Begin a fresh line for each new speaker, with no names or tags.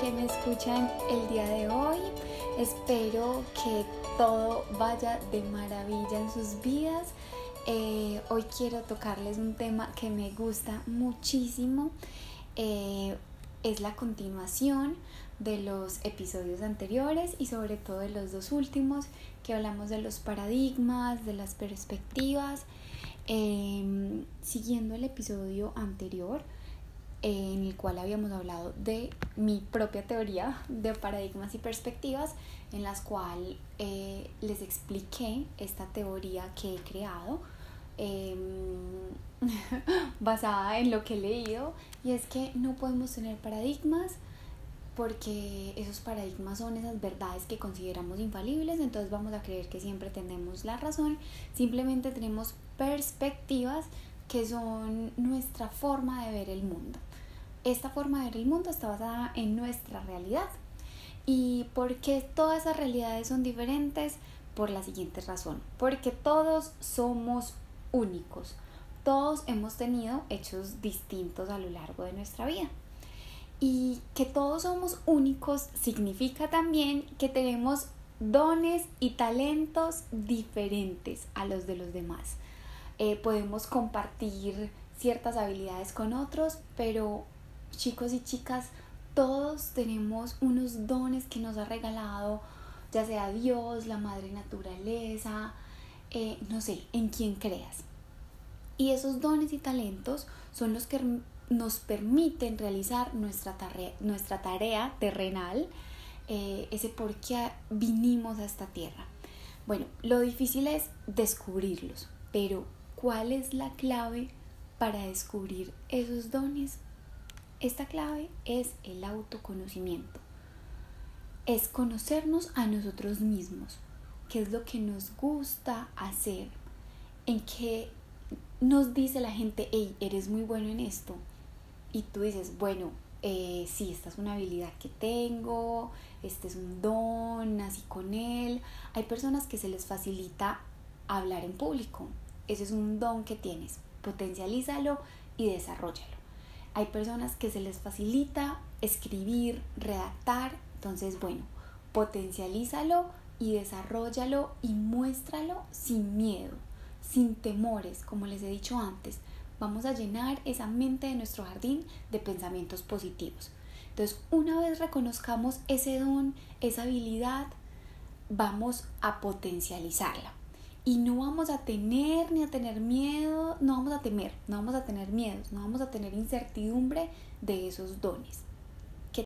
que me escuchan el día de hoy. Espero que todo vaya de maravilla en sus vidas. Eh, hoy quiero tocarles un tema que me gusta muchísimo. Eh, es la continuación de los episodios anteriores y sobre todo de los dos últimos que hablamos de los paradigmas, de las perspectivas. Em, siguiendo el episodio anterior, en el cual habíamos hablado de mi propia teoría de paradigmas y perspectivas, en las cuales eh, les expliqué esta teoría que he creado em, basada en lo que he leído, y es que no podemos tener paradigmas porque esos paradigmas son esas verdades que consideramos infalibles, entonces vamos a creer que siempre tenemos la razón, simplemente tenemos perspectivas que son nuestra forma de ver el mundo esta forma de ver el mundo está basada en nuestra realidad. ¿Y por qué todas esas realidades son diferentes? Por la siguiente razón. Porque todos somos únicos. Todos hemos tenido hechos distintos a lo largo de nuestra vida. Y que todos somos únicos significa también que tenemos dones y talentos diferentes a los de los demás. Eh, podemos compartir ciertas habilidades con otros, pero chicos y chicas, todos tenemos unos dones que nos ha regalado, ya sea Dios, la madre naturaleza, eh, no sé, en quien creas. Y esos dones y talentos son los que nos permiten realizar nuestra tarea, nuestra tarea terrenal, eh, ese por qué vinimos a esta tierra. Bueno, lo difícil es descubrirlos, pero ¿cuál es la clave para descubrir esos dones esta clave es el autoconocimiento. Es conocernos a nosotros mismos, qué es lo que nos gusta hacer, en qué nos dice la gente, hey, eres muy bueno en esto. Y tú dices, bueno, eh, sí, esta es una habilidad que tengo, este es un don, nací con él. Hay personas que se les facilita hablar en público. Ese es un don que tienes. Potencialízalo y desarrollalo. Hay personas que se les facilita escribir, redactar, entonces bueno, potencialízalo y desarrollalo y muéstralo sin miedo, sin temores, como les he dicho antes. Vamos a llenar esa mente de nuestro jardín de pensamientos positivos. Entonces, una vez reconozcamos ese don, esa habilidad, vamos a potencializarla y no vamos a tener ni a tener miedo, no vamos a temer, no vamos a tener miedos, no vamos a tener incertidumbre de esos dones.